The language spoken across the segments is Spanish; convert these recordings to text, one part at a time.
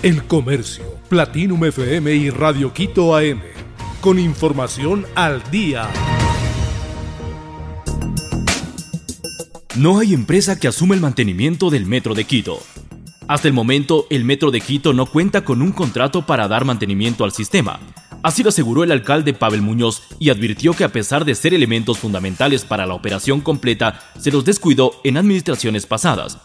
El Comercio, Platinum FM y Radio Quito AM. Con información al día. No hay empresa que asuma el mantenimiento del Metro de Quito. Hasta el momento, el Metro de Quito no cuenta con un contrato para dar mantenimiento al sistema. Así lo aseguró el alcalde Pavel Muñoz y advirtió que a pesar de ser elementos fundamentales para la operación completa, se los descuidó en administraciones pasadas.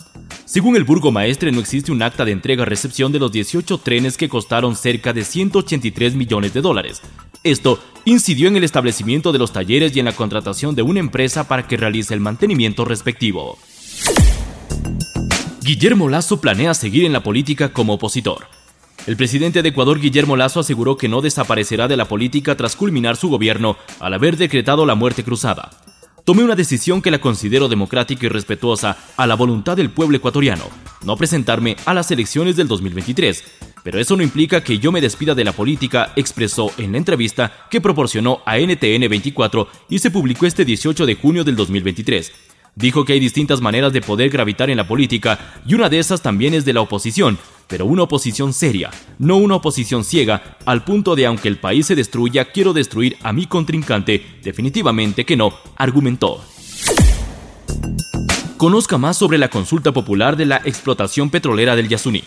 Según el burgomaestre, no existe un acta de entrega-recepción de los 18 trenes que costaron cerca de 183 millones de dólares. Esto incidió en el establecimiento de los talleres y en la contratación de una empresa para que realice el mantenimiento respectivo. Guillermo Lazo planea seguir en la política como opositor. El presidente de Ecuador, Guillermo Lazo, aseguró que no desaparecerá de la política tras culminar su gobierno al haber decretado la muerte cruzada. Tomé una decisión que la considero democrática y respetuosa a la voluntad del pueblo ecuatoriano, no presentarme a las elecciones del 2023. Pero eso no implica que yo me despida de la política, expresó en la entrevista que proporcionó a NTN 24 y se publicó este 18 de junio del 2023. Dijo que hay distintas maneras de poder gravitar en la política y una de esas también es de la oposición, pero una oposición seria, no una oposición ciega, al punto de aunque el país se destruya, quiero destruir a mi contrincante, definitivamente que no, argumentó. Conozca más sobre la consulta popular de la explotación petrolera del Yasuní.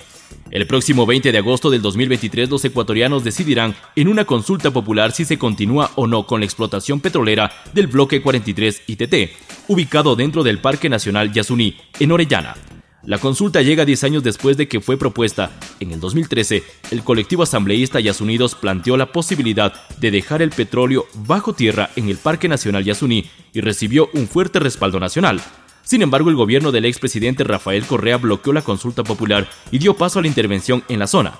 El próximo 20 de agosto del 2023 los ecuatorianos decidirán en una consulta popular si se continúa o no con la explotación petrolera del bloque 43 ITT, ubicado dentro del Parque Nacional Yasuní, en Orellana. La consulta llega 10 años después de que fue propuesta. En el 2013, el colectivo asambleísta Yasunidos planteó la posibilidad de dejar el petróleo bajo tierra en el Parque Nacional Yasuní y recibió un fuerte respaldo nacional. Sin embargo, el gobierno del expresidente Rafael Correa bloqueó la consulta popular y dio paso a la intervención en la zona.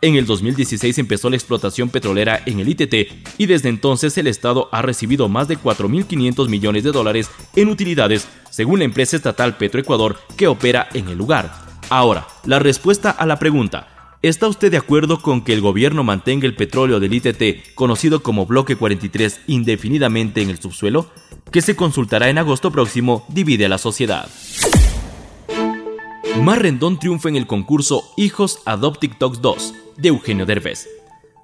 En el 2016 empezó la explotación petrolera en el ITT y desde entonces el Estado ha recibido más de 4.500 millones de dólares en utilidades, según la empresa estatal Petroecuador que opera en el lugar. Ahora, la respuesta a la pregunta, ¿Está usted de acuerdo con que el gobierno mantenga el petróleo del ITT, conocido como Bloque 43, indefinidamente en el subsuelo? Que se consultará en agosto próximo, divide a la sociedad. Mar Rendón triunfa en el concurso Hijos Adopt TikToks 2 de Eugenio Derbez.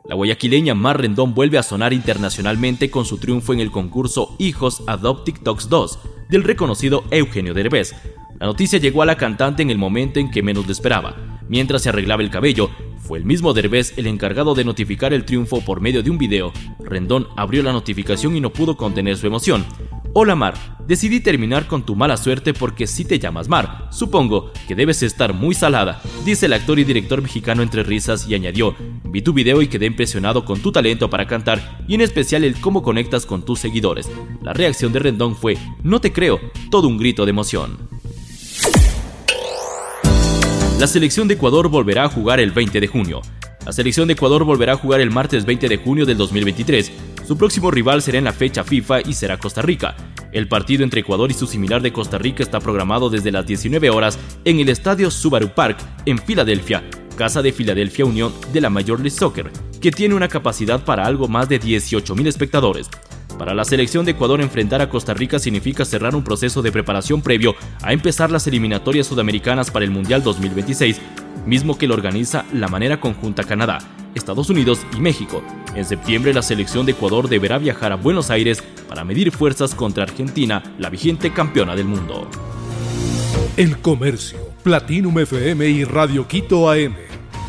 La guayaquileña Mar Rendón vuelve a sonar internacionalmente con su triunfo en el concurso Hijos Adopt TikToks 2 del reconocido Eugenio Derbez. La noticia llegó a la cantante en el momento en que menos lo esperaba. Mientras se arreglaba el cabello, fue el mismo Derbez el encargado de notificar el triunfo por medio de un video. Rendón abrió la notificación y no pudo contener su emoción. Hola Mar, decidí terminar con tu mala suerte porque si te llamas Mar, supongo que debes estar muy salada, dice el actor y director mexicano entre risas y añadió, vi tu video y quedé impresionado con tu talento para cantar y en especial el cómo conectas con tus seguidores. La reacción de Rendón fue, no te creo, todo un grito de emoción. La selección de Ecuador volverá a jugar el 20 de junio. La selección de Ecuador volverá a jugar el martes 20 de junio del 2023 su próximo rival será en la fecha FIFA y será Costa Rica. El partido entre Ecuador y su similar de Costa Rica está programado desde las 19 horas en el estadio Subaru Park en Filadelfia, casa de Filadelfia Unión de la Major League Soccer, que tiene una capacidad para algo más de 18.000 espectadores. Para la selección de Ecuador enfrentar a Costa Rica significa cerrar un proceso de preparación previo a empezar las eliminatorias sudamericanas para el Mundial 2026, mismo que lo organiza la manera conjunta Canadá. Estados Unidos y México. En septiembre la selección de Ecuador deberá viajar a Buenos Aires para medir fuerzas contra Argentina, la vigente campeona del mundo. El Comercio, Platinum FM y Radio Quito AM.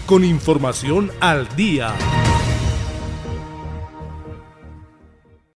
Con información al día.